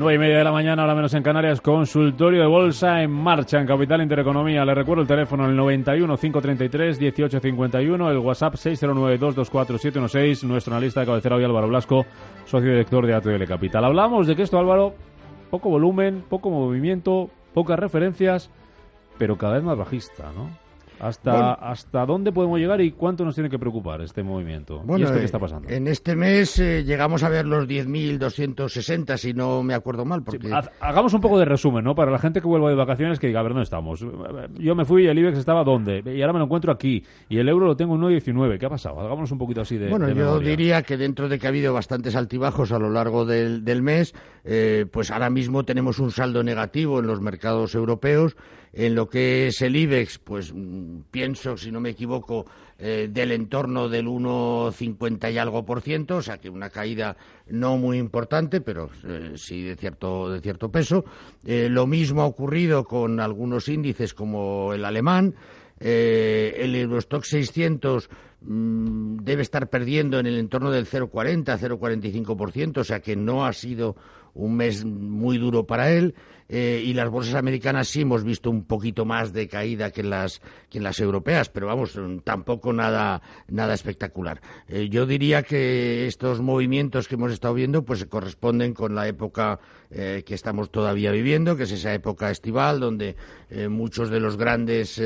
9 y media de la mañana, ahora menos en Canarias, consultorio de bolsa en marcha en Capital Intereconomía. Le recuerdo el teléfono el 91 533 1851, el WhatsApp 609 224 nuestro analista de cabecera hoy Álvaro Blasco, socio director de ATL Capital. Hablamos de que esto, Álvaro, poco volumen, poco movimiento, pocas referencias, pero cada vez más bajista, ¿no? ¿Hasta, ¿Hasta dónde podemos llegar y cuánto nos tiene que preocupar este movimiento? Bueno, ¿Y esto qué eh, está pasando? En este mes eh, llegamos a ver los 10.260, si no me acuerdo mal. Porque... Hagamos un poco de resumen, ¿no? Para la gente que vuelva de vacaciones que diga, a ver, ¿dónde estamos? Yo me fui y el IBEX estaba ¿dónde? Y ahora me lo encuentro aquí. Y el euro lo tengo en 1,19. ¿Qué ha pasado? Hagámonos un poquito así de Bueno, de yo diría que dentro de que ha habido bastantes altibajos a lo largo del, del mes, eh, pues ahora mismo tenemos un saldo negativo en los mercados europeos. En lo que es el IBEX, pues mm, pienso, si no me equivoco, eh, del entorno del 1,50 y algo por ciento, o sea que una caída no muy importante, pero eh, sí de cierto, de cierto peso. Eh, lo mismo ha ocurrido con algunos índices como el alemán. El Eurostock 600 mm, debe estar perdiendo en el entorno del 0,40, 0,45%, o sea que no ha sido un mes muy duro para él. Eh, y las bolsas americanas sí hemos visto un poquito más de caída que en las, que en las europeas, pero vamos, mm, tampoco nada, nada espectacular. Eh, yo diría que estos movimientos que hemos estado viendo pues corresponden con la época eh, que estamos todavía viviendo, que es esa época estival, donde eh, muchos de los grandes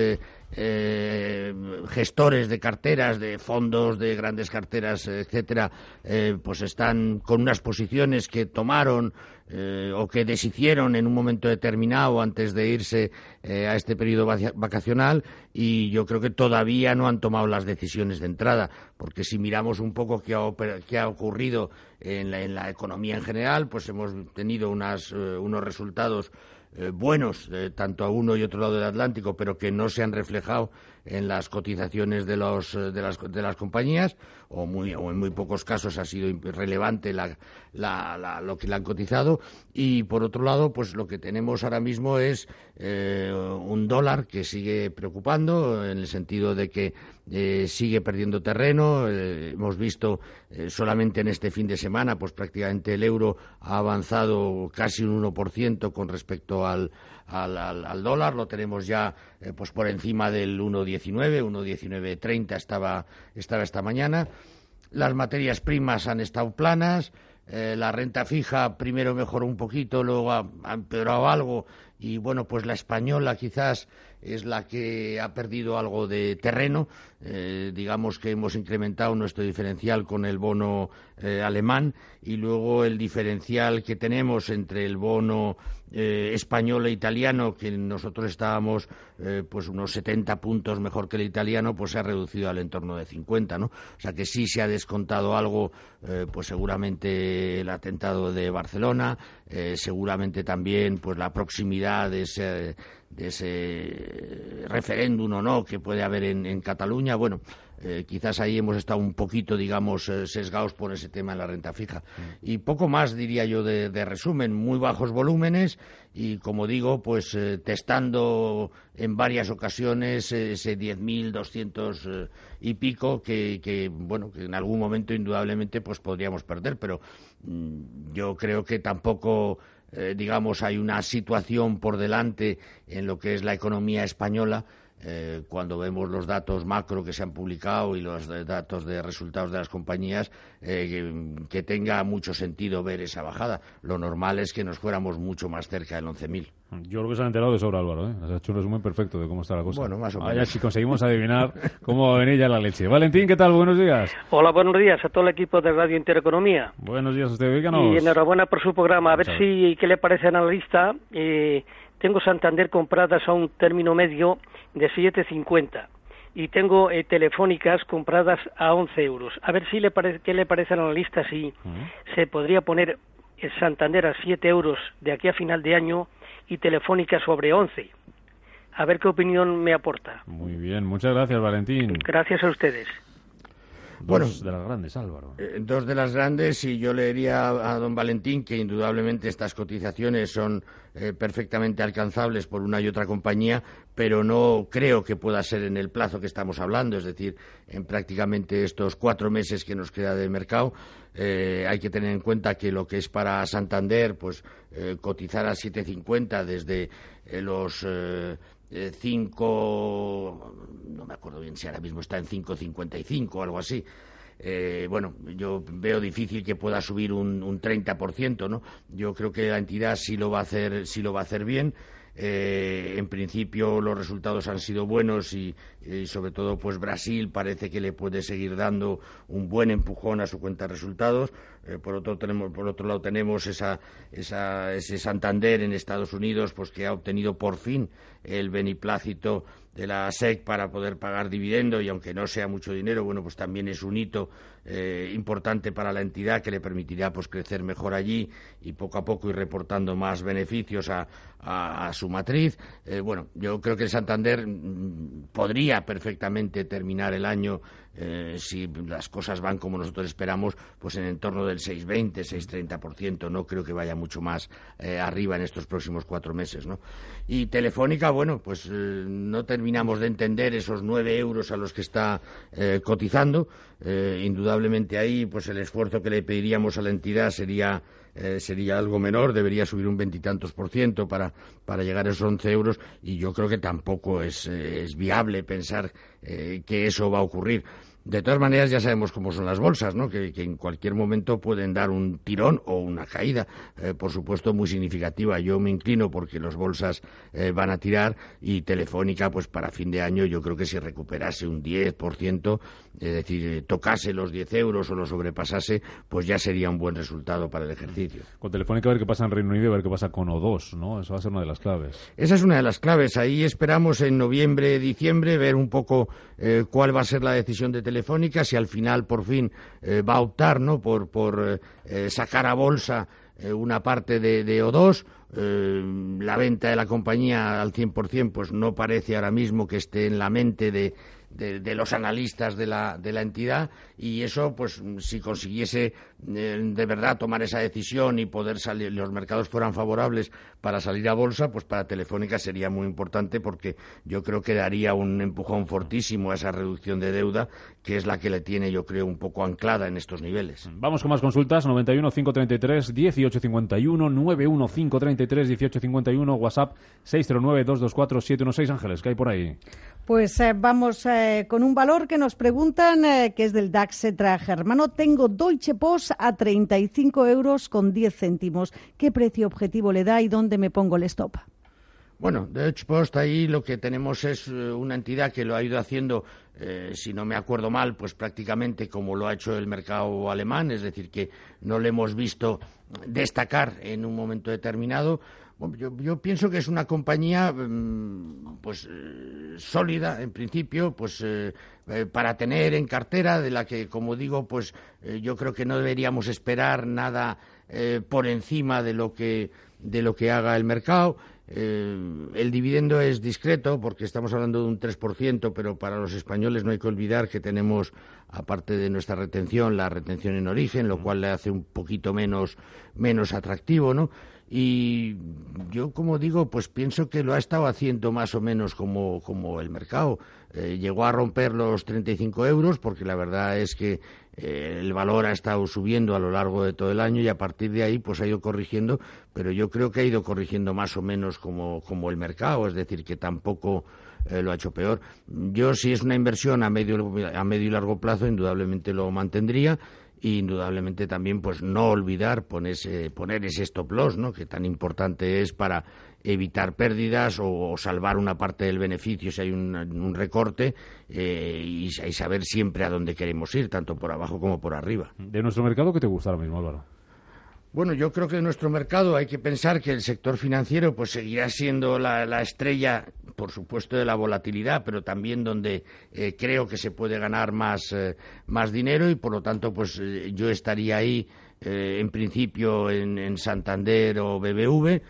eh, gestores de carteras, de fondos, de grandes carteras, etcétera, eh, pues están con unas posiciones que tomaron eh, o que deshicieron en un momento determinado antes de irse eh, a este periodo vacacional y yo creo que todavía no han tomado las decisiones de entrada, porque si miramos un poco qué ha, qué ha ocurrido en la, en la economía en general, pues hemos tenido unas, unos resultados eh, buenos, eh, tanto a uno y otro lado del Atlántico, pero que no se han reflejado en las cotizaciones de, los, eh, de, las, de las compañías, o, muy, o en muy pocos casos ha sido relevante la, la- la- lo que le han cotizado. Y por otro lado, pues lo que tenemos ahora mismo es eh, un dólar que sigue preocupando, en el sentido de que eh, sigue perdiendo terreno. Hemos visto solamente en este fin de semana, pues prácticamente el euro ha avanzado casi un 1% con respecto al, al, al- dólar. Lo tenemos ya eh, pues por encima del 1,19, 1,1930 estaba, estaba esta mañana. Las materias primas han estado planas. eh, la renta fija primero mejoró un poquito, luego ha, ha empeorado algo y bueno, pues la española quizás es la que ha perdido algo de terreno. Eh, digamos que hemos incrementado nuestro diferencial con el bono eh, alemán y luego el diferencial que tenemos entre el bono eh, español e italiano, que nosotros estábamos pues unos 70 puntos mejor que el italiano, pues se ha reducido al entorno de 50, ¿no? O sea que sí se ha descontado algo, pues seguramente el atentado de Barcelona, eh, seguramente también pues la proximidad de ese, de ese referéndum o no que puede haber en, en Cataluña. Bueno, eh, quizás ahí hemos estado un poquito, digamos, eh, sesgados por ese tema en la renta fija. Y poco más, diría yo, de, de resumen. Muy bajos volúmenes y, como digo, pues eh, testando en varias ocasiones ese 10.200 eh, y pico que, que, bueno, que en algún momento indudablemente pues podríamos perder. Pero mm, yo creo que tampoco eh, digamos, hay una situación por delante en lo que es la economía española eh, cuando vemos los datos macro que se han publicado y los datos de resultados de las compañías, eh, que, tenga mucho sentido ver esa bajada. Lo normal es que nos fuéramos mucho más cerca del 11.000. Yo creo que se han enterado de sobra, Álvaro. ¿eh? Ha hecho un resumen perfecto de cómo está la cosa. Bueno, más o menos. Vaya si conseguimos adivinar cómo va a venir ya la leche. Valentín, ¿qué tal? Buenos días. Hola, buenos días a todo el equipo de Radio Intereconomía. Buenos días a usted, díganos. Y enhorabuena por su programa. A ver si, ¿qué le parece al analista? Eh, tengo Santander compradas a un término medio de 7,50 y tengo eh, telefónicas compradas a 11 euros. A ver si le parece, qué le parece al analista si se podría poner el Santander a 7 euros de aquí a final de año y telefónica sobre 11. A ver qué opinión me aporta. Muy bien, muchas gracias Valentín. Gracias a ustedes. Dos de las grandes, Álvaro. Eh, dos de las grandes, y yo le diría a don Valentín que indudablemente estas cotizaciones son eh, perfectamente alcanzables por una y otra compañía, pero no creo que pueda ser en el plazo que estamos hablando, es decir, en prácticamente estos cuatro meses que nos queda de mercado. Eh, hay que tener en cuenta que lo que es para Santander, pues cotizar a 7.50 desde los eh, cinco, no me acuerdo bien si ahora mismo está en 5,55 o algo así. Eh, bueno, yo veo difícil que pueda subir un, un 30%, ¿no? Yo creo que la entidad sí lo va a hacer, sí lo va a hacer bien. Eh, en principio los resultados han sido buenos y, sobre todo pues Brasil parece que le puede seguir dando un buen empujón a su cuenta de resultados. Eh, por, otro, tenemos, por otro lado tenemos esa, ese Santander en Estados Unidos pues que ha obtenido por fin el beneplácito de la SEC para poder pagar dividendo y aunque no sea mucho dinero, bueno, pues también es un hito eh, importante para la entidad que le permitirá pues crecer mejor allí y poco a poco ir reportando más beneficios a, su matriz. Eh, bueno, yo creo que el Santander mm, podría perfectamente terminar el año eh, si las cosas van como nosotros esperamos, pues en el entorno del 6,20, 6,30%. No creo que vaya mucho más eh, arriba en estos próximos cuatro meses. ¿no? Y Telefónica, bueno, pues eh, no terminamos de entender esos nueve euros a los que está cotizando. indudablemente ahí, pues el esfuerzo que le pediríamos a la entidad sería sería algo menor, debería subir un veintitantos por ciento para, para llegar a esos 11 euros y yo creo que tampoco es, es viable pensar que eso va a ocurrir. De todas maneras, ya sabemos cómo son las bolsas, ¿no? que, en cualquier momento pueden dar un tirón o una caída, eh, por supuesto, muy significativa. Yo me inclino porque las bolsas eh, van a tirar y Telefónica, pues para fin de año, yo creo que si recuperase un 10%, es decir, eh, tocase los 10 euros o lo sobrepasase, pues ya sería un buen resultado para el ejercicio. Con Telefónica, a ver qué pasa en Reino Unido y a ver qué pasa con O2, ¿no? Eso va a ser una de las claves. Esa es una de las claves. Ahí esperamos en noviembre, diciembre, ver un poco cuál va a ser la decisión de Telefónica Telefónica, si al final por fin eh, va a optar ¿no? por, por eh, sacar a bolsa eh, una parte de, O2. la venta de la compañía al 100% pues no parece ahora mismo que esté en la mente de, de, los analistas de la, de la entidad y eso, pues, si consiguiese eh, de verdad tomar esa decisión y poder salir, los mercados fueran favorables para salir a bolsa, pues para Telefónica sería muy importante porque yo creo que daría un empujón fortísimo a esa reducción de deuda que es la que le tiene, yo creo, un poco anclada en estos niveles. Vamos con más consultas, 91 533 1851, 91 533 1851, WhatsApp 609 224 716, Ángeles, ¿qué hay por ahí? Pues eh, vamos eh, con un valor que nos preguntan, eh, que es del DAX traje Germano. Tengo Deutsche Post a 35 euros con 10 céntimos. ¿Qué precio objetivo le da y dónde me pongo el stop? Bueno, Deutsche Post ahí lo que tenemos es una entidad que lo ha ido haciendo, si no me acuerdo mal, pues prácticamente como lo ha hecho el mercado alemán, es decir, que no le hemos visto destacar en un momento determinado yo, pienso que es una compañía mm, pues eh, sólida en principio pues eh, eh, para tener en cartera de la que como digo pues yo creo que no deberíamos esperar nada por encima de lo que de lo que haga el mercado el dividendo es discreto porque estamos hablando de un 3%, pero para los españoles no hay que olvidar que tenemos, aparte de nuestra retención, la retención en origen, lo cual le hace un poquito menos, menos atractivo, ¿no? Y yo, como digo, pues pienso que lo ha estado haciendo más o menos como, como el mercado. Eh, llegó a romper los 35 euros porque la verdad es que eh, el valor ha estado subiendo a lo largo de todo el año y a partir de ahí pues ha ido corrigiendo, pero yo creo que ha ido corrigiendo más o menos como, como el mercado, es decir, que tampoco eh, lo ha hecho peor. Yo, si es una inversión a medio, a medio y largo plazo, indudablemente lo mantendría indudablemente también pues no olvidar poner ese stop loss, ¿no? que tan importante es para evitar pérdidas o, salvar una parte del beneficio si hay un, recorte eh, y, y, saber siempre a dónde queremos ir, tanto por abajo como por arriba. ¿De nuestro mercado qué te gusta ahora mismo, Álvaro? Bueno, yo creo que en nuestro mercado hay que pensar que el sector financiero pues seguirá siendo la, estrella, por supuesto, de la volatilidad, pero también donde eh, creo que se puede ganar más, eh, más dinero y, por lo tanto, pues eh, yo estaría ahí, en principio, en, Santander o BBV.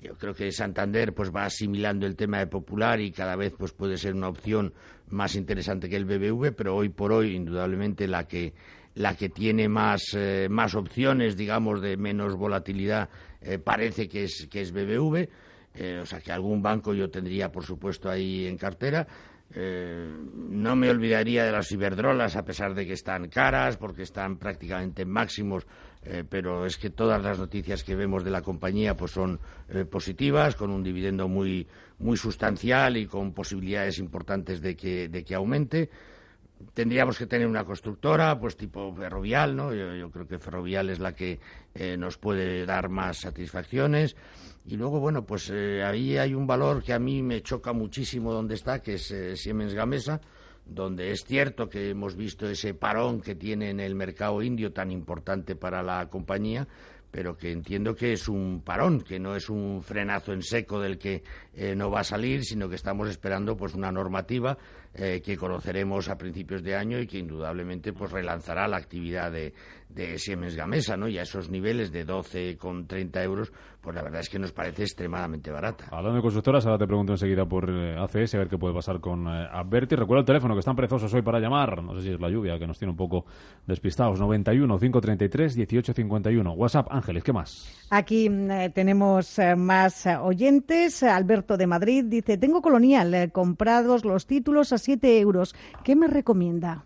yo creo que Santander pues va asimilando el tema de Popular y cada vez pues puede ser una opción más interesante que el BBV, pero hoy por hoy, indudablemente, la que la que tiene más, eh, más opciones, digamos, de menos volatilidad, eh, parece que es, que es BBV. Eh, o sea que algún banco yo tendría, por supuesto, ahí en cartera. no me olvidaría de las ciberdrolas, a pesar de que están caras, porque están prácticamente en máximos, pero es que todas las noticias que vemos de la compañía pues son positivas, con un dividendo muy, muy sustancial y con posibilidades importantes de que, de que aumente tendríamos que tener una constructora, pues tipo Ferrovial, ¿no? Yo, creo que Ferrovial es la que eh, nos puede dar más satisfacciones. Y luego, bueno, pues eh, ahí hay un valor que a mí me choca muchísimo donde está, que es eh, Siemens Gamesa, donde es cierto que hemos visto ese parón que tiene en el mercado indio tan importante para la compañía, pero que entiendo que es un parón, que no es un frenazo en seco del que no va a salir, sino que estamos esperando pues una normativa eh, que conoceremos a principios de año y que indudablemente pues relanzará la actividad de, de Siemens Gamesa, ¿no? Y a esos niveles de 12 con 30 euros, pues la verdad es que nos parece extremadamente barata. Hablando de constructoras, ahora te pregunto enseguida por eh, ACS, a ver qué puede pasar con eh, Adverti. Recuerda el teléfono, que están perezosos hoy para llamar. No sé si es la lluvia, que nos tiene un poco despistados. 91 533 1851. WhatsApp, Ángeles, ¿qué más? Aquí mm, eh, tenemos más oyentes. Alberto de Madrid dice, tengo colonial, comprados los títulos a 7 euros. ¿Qué me recomienda?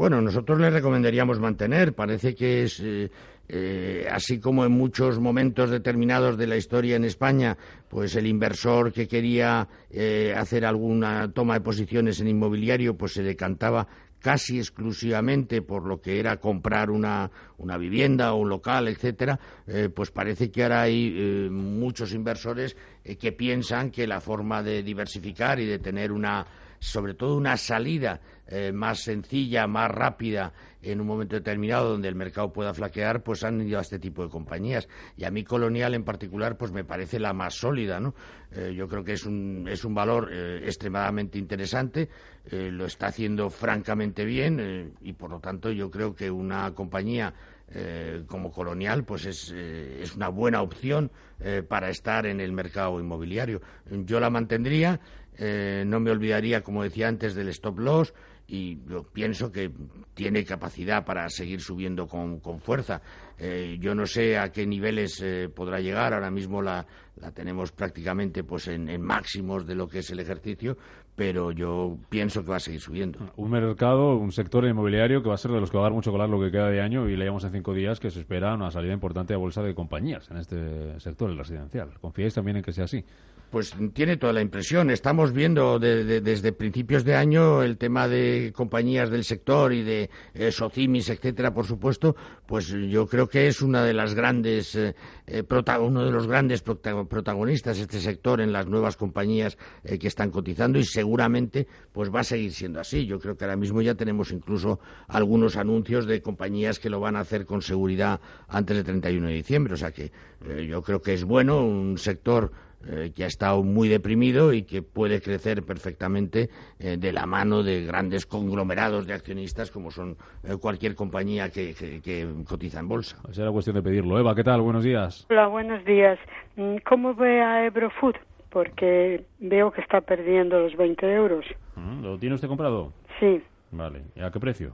Bueno, nosotros le recomendaríamos mantener. Parece que es, eh, eh, así como en muchos momentos determinados de la historia en España, pues el inversor que quería eh, hacer alguna toma de posiciones en inmobiliario, pues se decantaba casi exclusivamente por lo que era comprar una, una vivienda o un local, etcétera, pues parece que ahora hay muchos inversores que piensan que la forma de diversificar y de tener una sobre todo una salida eh, más sencilla, más rápida en un momento determinado donde el mercado pueda flaquear, pues han ido a este tipo de compañías. Y a mí Colonial en particular, pues me parece la más sólida, ¿no? Eh, yo creo que es un, es un valor eh, extremadamente interesante, lo está haciendo francamente bien y por lo tanto yo creo que una compañía como Colonial pues es, es una buena opción para estar en el mercado inmobiliario. Yo la mantendría, eh, no me olvidaría, como decía antes, del stop loss y yo pienso que tiene capacidad para seguir subiendo con, fuerza. Eh, yo no sé a qué niveles eh, podrá llegar. Ahora mismo la, la tenemos prácticamente pues en, máximos de lo que es el ejercicio, pero yo pienso que va a seguir subiendo. Un mercado, un sector inmobiliario que va a ser de los que va a dar mucho colar lo que queda de año y leíamos en cinco días que se espera una salida importante de bolsa de compañías en este sector, el residencial. ¿Confiáis también en que sea así? Pues tiene toda la impresión. Estamos viendo desde principios de año el tema de compañías del sector y de eh, Socimis, etcétera, por supuesto, pues yo creo que es una de las grandes, eh, eh, uno de los grandes protagonistas este sector en las nuevas compañías que están cotizando y seguramente pues va a seguir siendo así. Yo creo que ahora mismo ya tenemos incluso algunos anuncios de compañías que lo van a hacer con seguridad antes del 31 de diciembre. O sea que yo creo que es bueno un sector eh, que ha estado muy deprimido y que puede crecer perfectamente eh, de la mano de grandes conglomerados de accionistas como son eh, cualquier compañía que, cotiza en bolsa. Será cuestión de pedirlo. Eva, ¿qué tal? Buenos días. Hola, buenos días. Mm, ¿Cómo ve a Ebrofood? Porque veo que está perdiendo los 20 euros. Mm, ¿Lo tiene usted comprado? Sí. Vale. ¿Y a qué precio?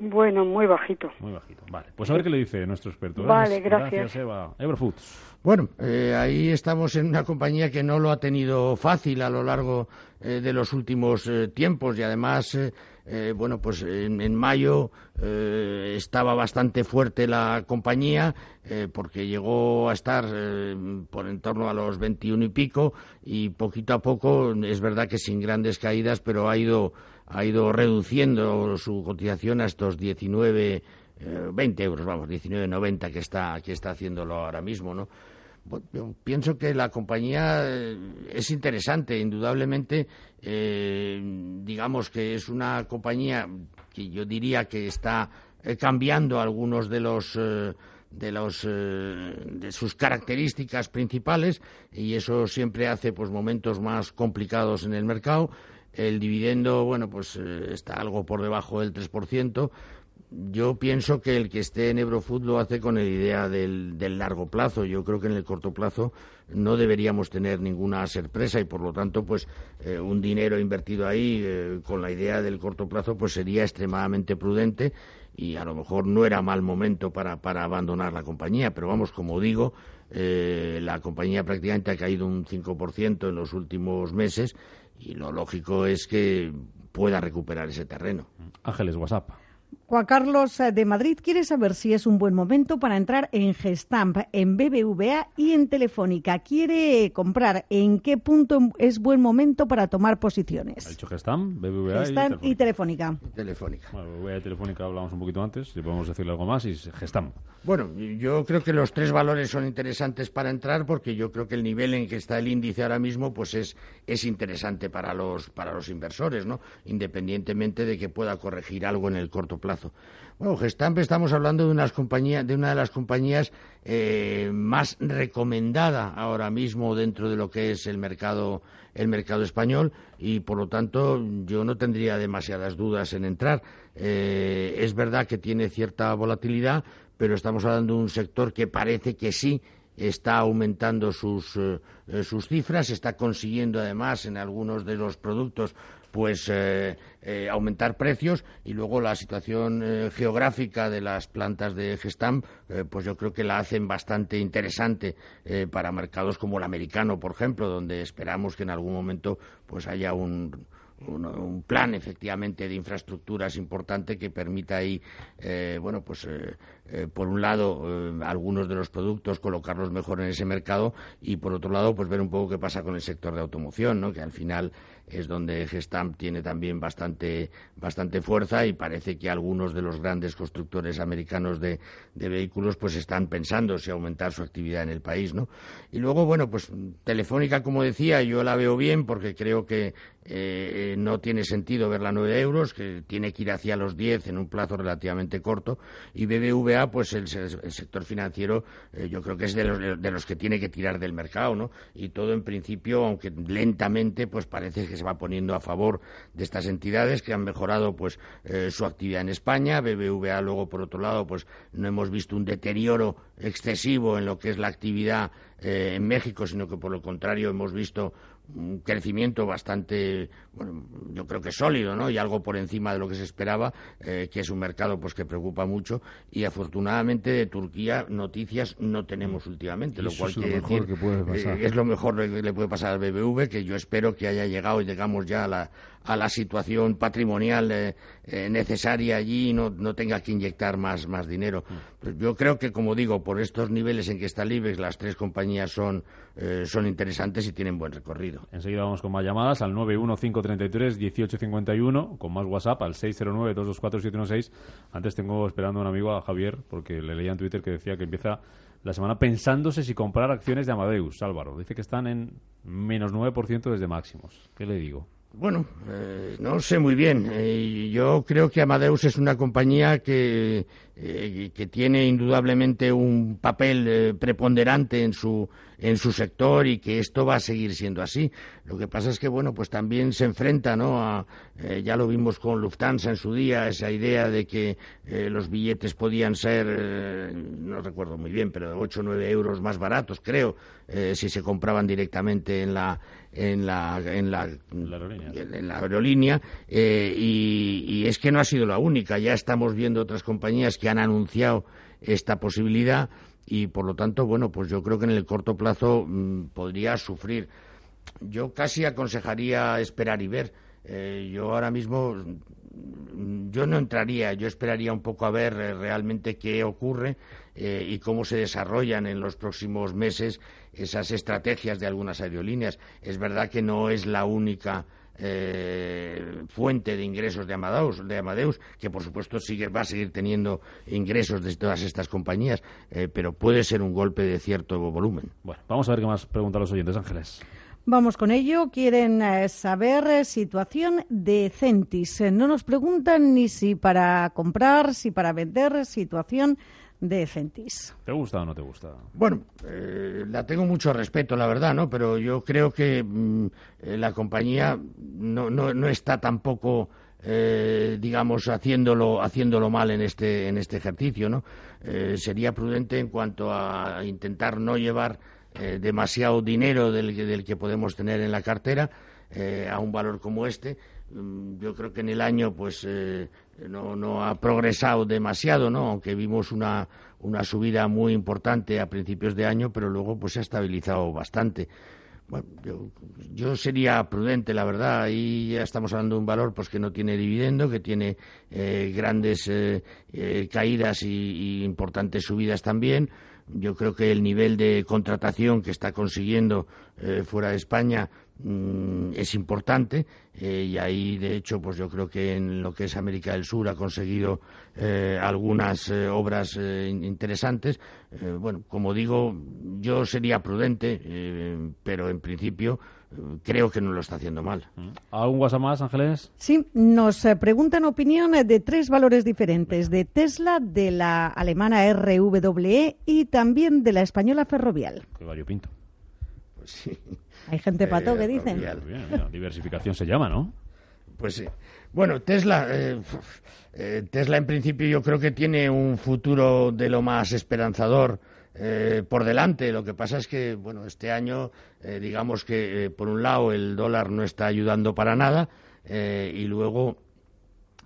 Bueno, muy bajito. Muy bajito. Vale, pues a ver qué le dice nuestro experto. Vale, gracias. Gracias, Eva. Everfoods. Bueno, eh, ahí estamos en una compañía que no lo ha tenido fácil a lo largo eh, de los últimos eh, tiempos y además, eh, bueno, pues en, en mayo eh, estaba bastante fuerte la compañía eh, porque llegó a estar eh, por en torno a los 21 y pico y poquito a poco, es verdad que sin grandes caídas, pero ha ido, ha ido reduciendo su cotización a estos 19, eh, 20 euros, vamos, 19,90 que está, que está haciéndolo ahora mismo, ¿no? Yo pienso que la compañía eh, es interesante, indudablemente. eh, digamos que es una compañía que yo diría que está eh, cambiando algunos de los de los de sus características principales y eso siempre hace pues momentos más complicados en el mercado. El dividendo, bueno, pues eh, está algo por debajo del 3%. Yo pienso que el que esté en Eurofood lo hace con la idea del, largo plazo. Yo creo que en el corto plazo no deberíamos tener ninguna sorpresa y por lo tanto, pues eh, un dinero invertido ahí eh, con la idea del corto plazo, pues sería extremadamente prudente y a lo mejor no era mal momento para, para abandonar la compañía. Pero vamos, como digo, la compañía prácticamente ha caído un 5% en los últimos meses y lo lógico es que pueda recuperar ese terreno. Ángeles, WhatsApp. Juan Carlos eh, de Madrid quiere saber si es un buen momento para entrar en Gestamp, en BBVA y en Telefónica. Quiere comprar. ¿En qué punto es buen momento para tomar Ha posiciones? dicho Gestam, BBVA Gestamp y y Telefónica. Telefónica. Telefónica. Bueno, BBVA y Telefónica hablamos un poquito antes, si podemos decirle algo más, y es Gestam. Bueno, yo creo que los tres valores son interesantes para entrar porque yo creo que el nivel en que está el índice ahora mismo pues es, es interesante para los, para los inversores, ¿no? Independientemente de que pueda corregir algo en el corto plazo. Bueno, Gestamp estamos hablando de, unas de una de las compañías eh, más recomendada ahora mismo dentro de lo que es el mercado, el mercado español y por lo tanto yo no tendría demasiadas dudas en entrar. Eh, es verdad que tiene cierta volatilidad, pero estamos hablando de un sector que parece que sí está aumentando sus, eh, sus cifras, está consiguiendo además en algunos de los productos pues eh, eh, aumentar precios y luego la situación eh, geográfica de las plantas de Gestam eh, pues yo creo que la hacen bastante interesante para mercados como el americano por ejemplo donde esperamos que en algún momento pues haya un un, plan efectivamente de infraestructuras importante que permita ahí, bueno, pues por un lado algunos de los productos colocarlos mejor en ese mercado y por otro lado pues ver un poco qué pasa con el sector de automoción, ¿no? Que al final es donde Gestamp tiene también bastante bastante fuerza y parece que algunos de los grandes constructores americanos de, de vehículos pues están pensando si aumentar su actividad en el país, ¿no? Y luego bueno pues Telefónica como decía yo la veo bien porque creo que eh, no tiene sentido verla a 9 euros, que tiene que ir hacia los 10 en un plazo relativamente corto. Y BBVA, pues el, el sector financiero, eh, yo creo que es de los, de los que tiene que tirar del mercado, ¿no? Y todo en principio, aunque lentamente, pues parece que se va poniendo a favor de estas entidades que han mejorado, pues, eh, su actividad en España. BBVA, luego, por otro lado, pues, no hemos visto un deterioro excesivo en lo que es la actividad eh, en México, sino que por lo contrario hemos visto un crecimiento bastante, bueno, yo creo que sólido, ¿no? Y algo por encima de lo que se esperaba, eh, que es un mercado pues que preocupa mucho y afortunadamente de Turquía noticias no tenemos últimamente, lo Eso cual es lo quiere mejor decir, que puede pasar. eh, es lo mejor que le puede pasar al BBV, que yo espero que haya llegado y llegamos ya a la, a la situación patrimonial eh, eh, necesaria allí y no, no tenga que inyectar más, más dinero. Pues yo creo que, como digo, por estos niveles en que está el IBEX, las tres compañías son, eh, son interesantes y tienen buen recorrido. Enseguida vamos con más llamadas al 915331851, con más WhatsApp al 609224716. Antes tengo esperando a un amigo, a Javier, porque le leía en Twitter que decía que empieza la semana pensándose si comprar acciones de Amadeus, Álvaro. Dice que están en menos 9% desde máximos. ¿Qué le digo? Bueno, eh, no sé muy bien. Eh, yo creo que Amadeus es una compañía que, eh, que tiene indudablemente un papel eh, preponderante en su, en su sector y que esto va a seguir siendo así. Lo que pasa es que, bueno, pues también se enfrenta, ¿no? A, eh, ya lo vimos con Lufthansa en su día, esa idea de que los billetes podían ser, no recuerdo muy bien, pero 8 o 9 euros más baratos, creo, si se compraban directamente en la en la en la, en la aerolínea, y, y es que no ha sido la única. Ya estamos viendo otras compañías que han anunciado esta posibilidad y por lo tanto, bueno, pues yo creo que en el corto plazo mm, podría sufrir. Yo casi aconsejaría esperar y ver. Eh, yo ahora mismo yo no entraría, yo esperaría un poco a ver eh, realmente qué ocurre eh, y cómo se desarrollan en los próximos meses esas estrategias de algunas aerolíneas. Es verdad que no es la única eh, fuente de ingresos de Amadeus, de Amadeus, que por supuesto sigue, va a seguir teniendo ingresos de todas estas compañías, eh, pero puede ser un golpe de cierto volumen. Bueno, vamos a ver qué más preguntan los oyentes, Ángeles. Vamos con ello. Quieren eh, saber situación de Centis. No nos preguntan ni si para comprar, si para vender, situación de Centis. ¿Te gusta o no te gusta? Bueno, eh, la tengo mucho respeto, la verdad, ¿no? Pero yo creo que mm, eh, la compañía no, no, no está tampoco... Eh, digamos haciéndolo haciéndolo mal en este en este ejercicio no sería prudente en cuanto a intentar no llevar demasiado dinero del, del, que podemos tener en la cartera a un valor como este mm, yo creo que en el año pues no, no ha progresado demasiado, ¿no? Aunque vimos una, una subida muy importante a principios de año, pero luego pues se ha estabilizado bastante. Bueno, yo, sería prudente, la verdad. Ahí ya estamos hablando de un valor pues que no tiene dividendo, que tiene eh, grandes eh, eh, caídas y, importantes subidas también. Yo creo que el nivel de contratación que está consiguiendo fuera de España Mm, es importante eh, y ahí de hecho pues yo creo que en lo que es América del Sur ha conseguido eh, algunas eh, obras interesantes. Bueno como digo yo sería prudente pero en principio creo que no lo está haciendo mal. Mm. ¿Algún WhatsApp más, Ángeles? Sí, nos preguntan opinión de tres valores diferentes, de Tesla, de la alemana RWE y también de la española Ferrovial. Qué variopinto. Pues sí. Hay gente pato que dicen. diversificación se llama, ¿no? Pues sí. Bueno, Tesla, eh, eh, Tesla en principio yo creo que tiene un futuro de lo más esperanzador eh, por delante. Lo que pasa es que, bueno, este año, digamos que por un lado el dólar no está ayudando para nada y luego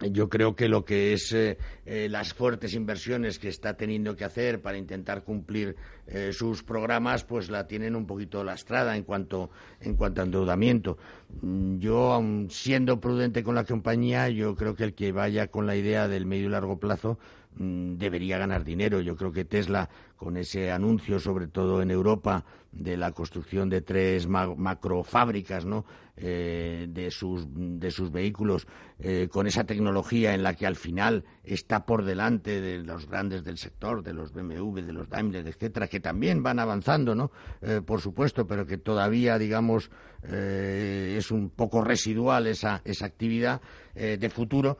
yo creo que lo que es eh, eh, las fuertes inversiones que está teniendo que hacer para intentar cumplir eh, sus programas, pues la tienen un poquito lastrada en cuanto, en cuanto a endeudamiento. Mm, yo, aun siendo prudente con la compañía, yo creo que el que vaya con la idea del medio y largo plazo mm, debería ganar dinero. Yo creo que Tesla, con ese anuncio, sobre todo en Europa, de la construcción de tres macrofábricas, ¿no? Eh, de, sus, de sus vehículos eh, con esa tecnología en la que al final está por delante de los grandes del sector, de los BMW, de los Daimler, etcétera, que también van avanzando, ¿no? Eh, por supuesto, pero que todavía, digamos, es un poco residual esa, esa actividad de futuro,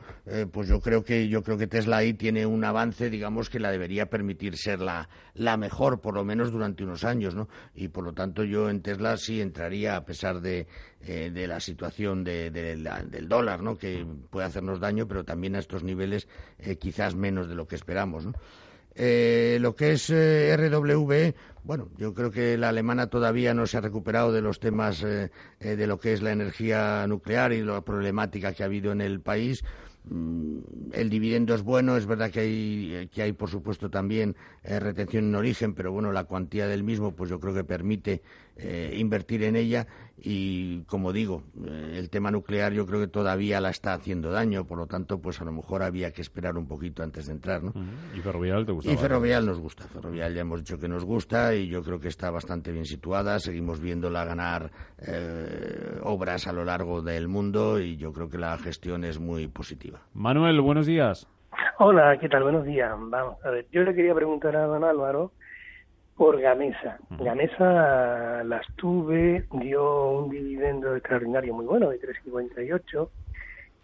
pues yo creo que yo creo que Tesla ahí tiene un avance, digamos, que la debería permitir ser la, la mejor, por lo menos durante unos años, ¿no? Y por lo tanto yo en Tesla sí entraría a pesar de eh, de la situación del dólar, ¿no? que puede hacernos daño, pero también a estos niveles eh, quizás menos de lo que esperamos. Eh, lo que es RWE, bueno, yo creo que la alemana todavía no se ha recuperado de los temas de lo que es la energía nuclear y la problemática que ha habido en el país. Mm, el dividendo es bueno, es verdad que hay, que hay por supuesto también retención en origen, pero bueno, la cuantía del mismo, pues yo creo que permite invertir en ella y como digo, eh, el tema nuclear yo creo que todavía la está haciendo daño, por lo tanto, pues a lo mejor había que esperar un poquito antes de entrar, ¿no? ¿Y Ferrovial te gusta? Y Ferrovial nos gusta, Ferrovial ya hemos dicho que nos gusta y yo creo que está bastante bien situada, seguimos viéndola ganar eh, obras a lo largo del mundo y yo creo que la gestión es muy positiva. Manuel, buenos días. Hola, ¿qué tal? Buenos días. Vamos a ver, yo le quería preguntar a don Álvaro por Gamesa. Gamesa las tuve, dio un dividendo extraordinario muy bueno de 3,58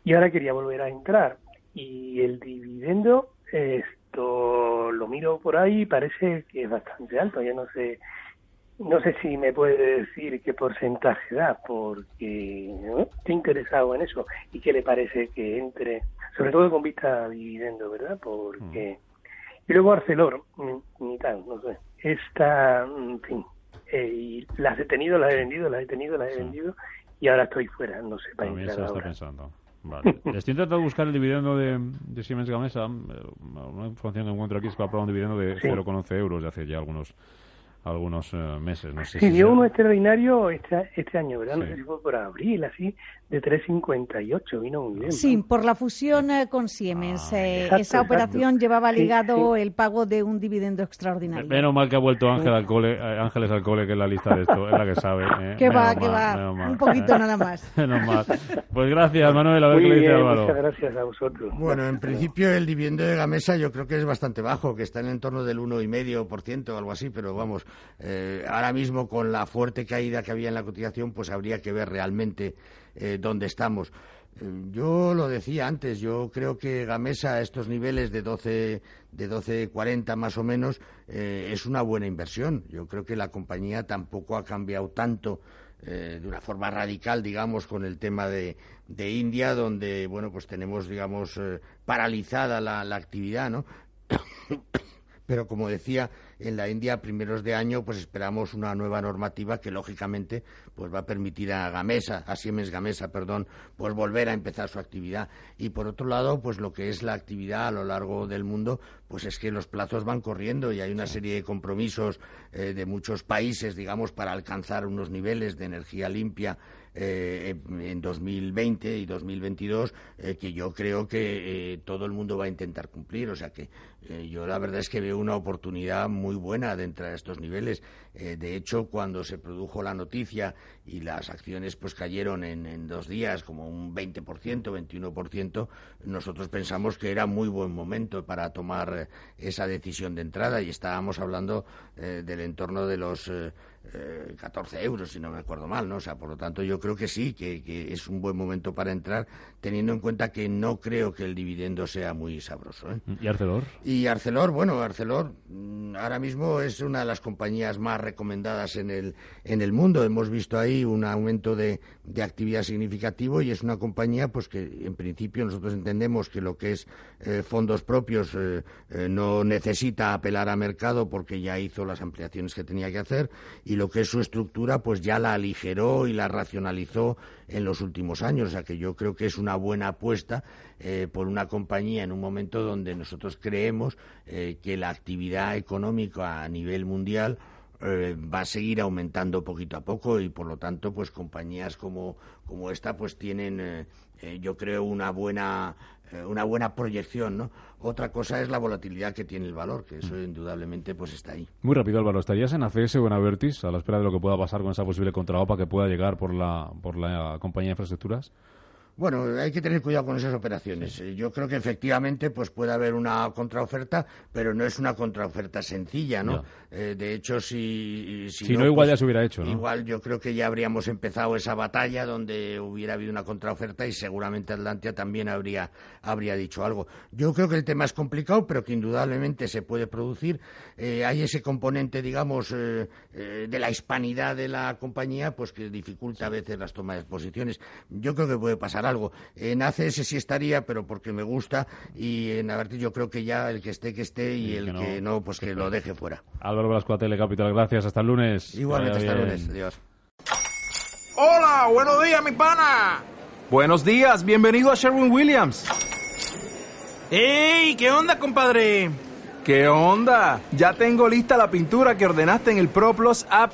y ahora quería volver a entrar. Y el dividendo, esto lo miro por ahí parece que es bastante alto. Ya no sé no sé si me puede decir qué porcentaje da, porque estoy interesado en eso. ¿Y qué le parece que entre, sobre todo con vista a dividendo, ¿verdad? Porque. Y luego Arcelor, ni tal, no sé. Esta, en fin. Eh, y las he tenido, las he vendido, las he tenido, las he vendido. Y ahora estoy fuera, no sé, para entrar ahora. pensando. Vale. Estoy intentando buscar el dividendo de, de Siemens Gamesa. Una información que encuentro aquí es que va a un dividendo de 0,11 euros de hace ya algunos algunos eh, meses. No sé sí, dio uno extraordinario este, este año, ¿verdad? No sé si fue por abril, así, de 3,58, vino muy bien. Sí, por la fusión eh, con Siemens. Ah, eh, esa operación llevaba ligado el pago de un dividendo extraordinario. Menos mal que ha vuelto Ángel al cole, Ángeles al cole, que es la lista de esto, es la que sabe. Que va, que va, un poquito nada más. menos mal. Pues gracias, Manuel, a ver qué le dice Álvaro. Muchas gracias a vosotros. Bueno, en principio el dividendo de Gamesa yo creo que es bastante bajo, que está en el torno del 1,5% o algo así, pero vamos, eh, ahora mismo con la fuerte caída que había en la cotización, pues habría que ver realmente eh, dónde estamos. Eh, yo lo decía antes, yo creo que Gamesa a estos niveles de 12, de 12.40 más o menos es una buena inversión. Yo creo que la compañía tampoco ha cambiado tanto de una forma radical, digamos, con el tema de, de India, donde, bueno, pues tenemos, digamos, paralizada la, la actividad, ¿no? pero como decía, en la India a primeros de año pues esperamos una nueva normativa que lógicamente pues va a permitir a Gamesa, a Siemens Gamesa, perdón, pues volver a empezar su actividad y por otro lado pues lo que es la actividad a lo largo del mundo pues es que los plazos van corriendo y hay una serie de compromisos eh, de muchos países digamos para alcanzar unos niveles de energía limpia eh, en 2020 y 2022 eh, que yo creo que eh, todo el mundo va a intentar cumplir. O sea que yo la verdad es que veo una oportunidad muy buena de entrar a estos niveles. de hecho, cuando se produjo la noticia y las acciones pues cayeron en, en dos días como un 20%, 21%, nosotros pensamos que era muy buen momento para tomar esa decisión de entrada y estábamos hablando del entorno de los 14 euros, si no me acuerdo mal, ¿no? O sea, por lo tanto, yo creo que sí, que, es un buen momento para entrar, teniendo en cuenta que no creo que el dividendo sea muy sabroso. ¿eh? ¿Y Arcelor? Y Arcelor, bueno, Arcelor mm, ahora mismo es una de las compañías más recomendadas en el, en el mundo. Hemos visto ahí un aumento de, de actividad significativo y es una compañía pues que en principio nosotros entendemos que lo que es eh, fondos propios eh, no necesita apelar a mercado porque ya hizo las ampliaciones que tenía que hacer y lo que es su estructura, pues ya la aligeró y la racionalizó en los últimos años. O sea que yo creo que es una buena apuesta eh, por una compañía en un momento donde nosotros creemos eh, que la actividad económica a nivel mundial eh, va a seguir aumentando poquito a poco y por lo tanto pues compañías como, como esta pues tienen yo creo una buena una buena proyección no otra cosa es la volatilidad que tiene el valor, que eso indudablemente pues está ahí. Muy rápido, Álvaro. ¿Estarías en ACS o en Avertis a la espera de lo que pueda pasar con esa posible contraopa que pueda llegar por la, por la compañía de infraestructuras? Bueno, hay que tener cuidado con esas operaciones. Yo creo que efectivamente pues puede haber una contraoferta, pero no es una contraoferta sencilla, ¿no? Eh, de hecho, si, si, no, igual pues, ya se hubiera hecho, ¿no? Igual yo creo que ya habríamos empezado esa batalla donde hubiera habido una contraoferta y seguramente Atlantia también habría, habría dicho algo. Yo creo que el tema es complicado, pero que indudablemente se puede producir. Eh, hay ese componente, digamos, eh, de la hispanidad de la compañía, pues que dificulta a veces las tomas de posiciones. Yo creo que puede pasar algo. En ACS sí estaría, pero porque me gusta, y en Avertis yo creo que ya el que esté, que esté, y, el que no, pues que lo deje fuera. Álvaro Velasco, Telecapital, gracias. Hasta el lunes. Igualmente, hasta el lunes. Adiós. Hola, buenos días, mi pana. Buenos días, bienvenido a Sherwin Williams. ¡Ey! ¿Qué onda, compadre? ¿Qué onda? Ya tengo lista la pintura que ordenaste en el ProPlus app.